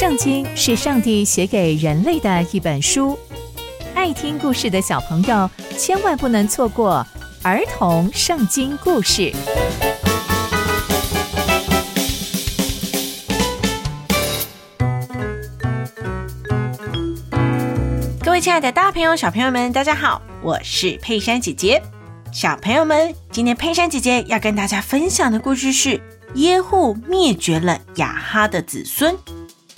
圣经是上帝写给人类的一本书，爱听故事的小朋友千万不能错过儿童圣经故事。各位亲爱的大朋友、小朋友们，大家好，我是佩珊姐姐。小朋友们，今天佩珊姐姐要跟大家分享的故事是耶户灭绝了雅哈的子孙。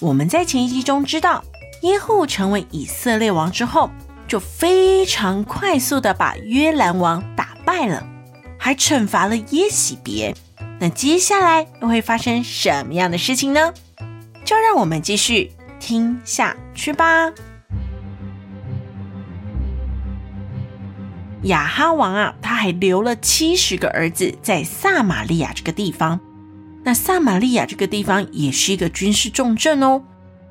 我们在前一集中知道，耶户成为以色列王之后，就非常快速的把约兰王打败了，还惩罚了耶洗别。那接下来又会发生什么样的事情呢？就让我们继续听下去吧。亚哈王啊，他还留了七十个儿子在撒玛利亚这个地方。那撒玛利亚这个地方也是一个军事重镇哦。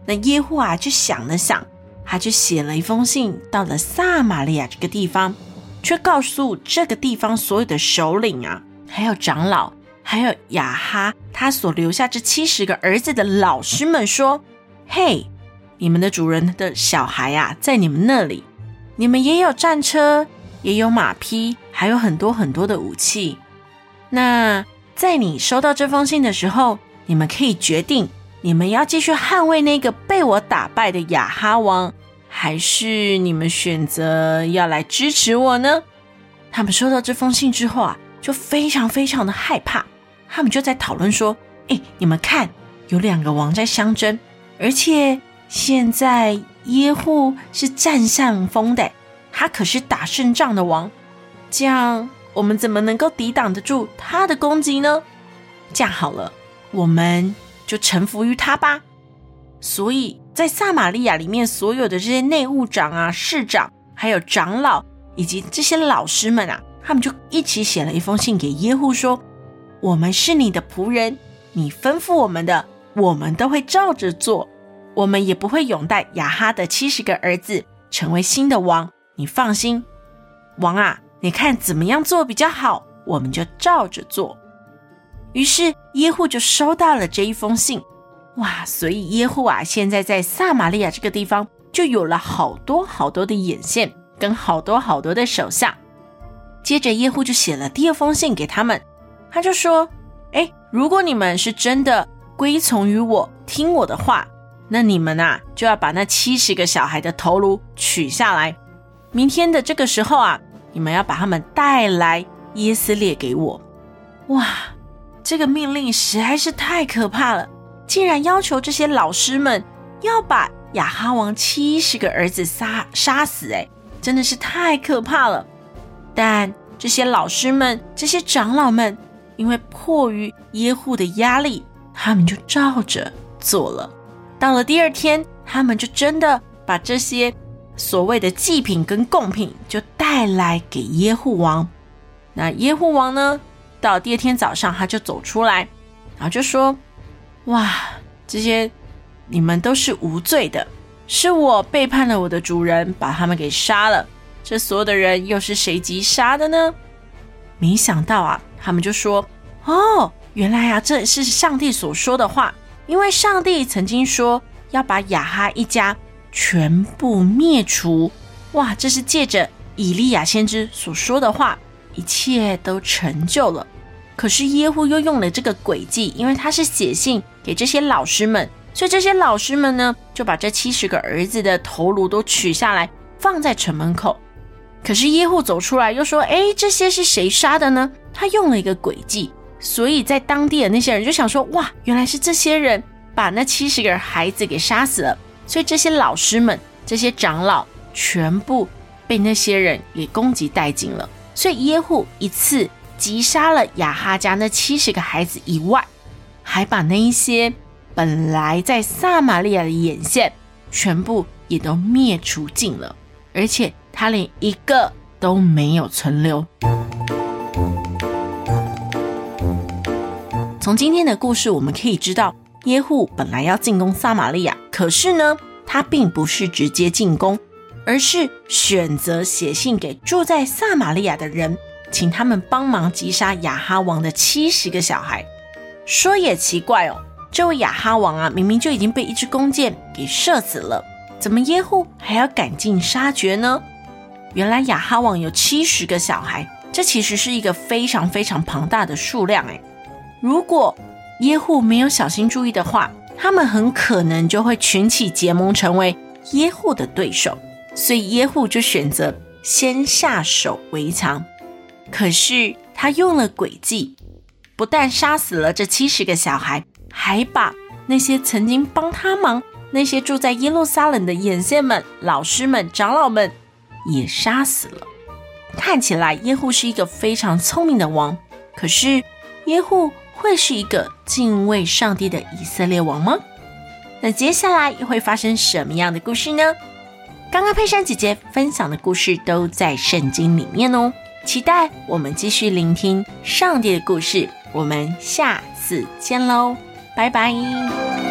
那耶户啊就想了想，他就写了一封信到了撒玛利亚这个地方，却告诉这个地方所有的首领啊，还有长老，还有雅哈他所留下这七十个儿子的老师们说：“嘿，你们的主人的小孩啊，在你们那里，你们也有战车，也有马匹，还有很多很多的武器。那。”在你收到这封信的时候，你们可以决定，你们要继续捍卫那个被我打败的雅哈王，还是你们选择要来支持我呢？他们收到这封信之后啊，就非常非常的害怕。他们就在讨论说：“哎，你们看，有两个王在相争，而且现在耶户是占上风的，他可是打胜仗的王，这样。”我们怎么能够抵挡得住他的攻击呢？这样好了，我们就臣服于他吧。所以在撒玛利亚里面，所有的这些内务长啊、市长，还有长老以及这些老师们啊，他们就一起写了一封信给耶户，说：“我们是你的仆人，你吩咐我们的，我们都会照着做。我们也不会拥戴亚哈的七十个儿子成为新的王。你放心，王啊。”你看怎么样做比较好，我们就照着做。于是耶户就收到了这一封信，哇！所以耶户啊，现在在撒玛利亚这个地方就有了好多好多的眼线，跟好多好多的手下。接着耶户就写了第二封信给他们，他就说：“哎，如果你们是真的归从于我，听我的话，那你们啊就要把那七十个小孩的头颅取下来。明天的这个时候啊。”你们要把他们带来耶斯列给我。哇，这个命令实在是太可怕了！竟然要求这些老师们要把亚哈王七十个儿子杀杀死，哎，真的是太可怕了。但这些老师们、这些长老们，因为迫于耶户的压力，他们就照着做了。到了第二天，他们就真的把这些。所谓的祭品跟贡品就带来给耶户王。那耶户王呢，到第二天早上他就走出来，然后就说：“哇，这些你们都是无罪的，是我背叛了我的主人，把他们给杀了。这所有的人又是谁击杀的呢？”没想到啊，他们就说：“哦，原来啊，这是上帝所说的话，因为上帝曾经说要把亚哈一家。”全部灭除！哇，这是借着以利亚先知所说的话，一切都成就了。可是耶户又用了这个诡计，因为他是写信给这些老师们，所以这些老师们呢，就把这七十个儿子的头颅都取下来，放在城门口。可是耶户走出来又说：“哎，这些是谁杀的呢？”他用了一个诡计，所以在当地的那些人就想说：“哇，原来是这些人把那七十个孩子给杀死了。”所以这些老师们、这些长老全部被那些人给攻击殆尽了。所以耶户一次击杀了亚哈家那七十个孩子以外，还把那一些本来在撒玛利亚的眼线全部也都灭除尽了，而且他连一个都没有存留。从今天的故事我们可以知道。耶户本来要进攻撒玛利亚，可是呢，他并不是直接进攻，而是选择写信给住在撒玛利亚的人，请他们帮忙击杀亚哈王的七十个小孩。说也奇怪哦，这位亚哈王啊，明明就已经被一支弓箭给射死了，怎么耶户还要赶尽杀绝呢？原来亚哈王有七十个小孩，这其实是一个非常非常庞大的数量诶。如果耶户没有小心注意的话，他们很可能就会群起结盟，成为耶户的对手。所以耶户就选择先下手为强。可是他用了诡计，不但杀死了这七十个小孩，还把那些曾经帮他忙、那些住在耶路撒冷的眼线们、老师们、长老们也杀死了。看起来耶户是一个非常聪明的王，可是耶户。会是一个敬畏上帝的以色列王吗？那接下来又会发生什么样的故事呢？刚刚佩珊姐姐分享的故事都在圣经里面哦，期待我们继续聆听上帝的故事。我们下次见喽，拜拜。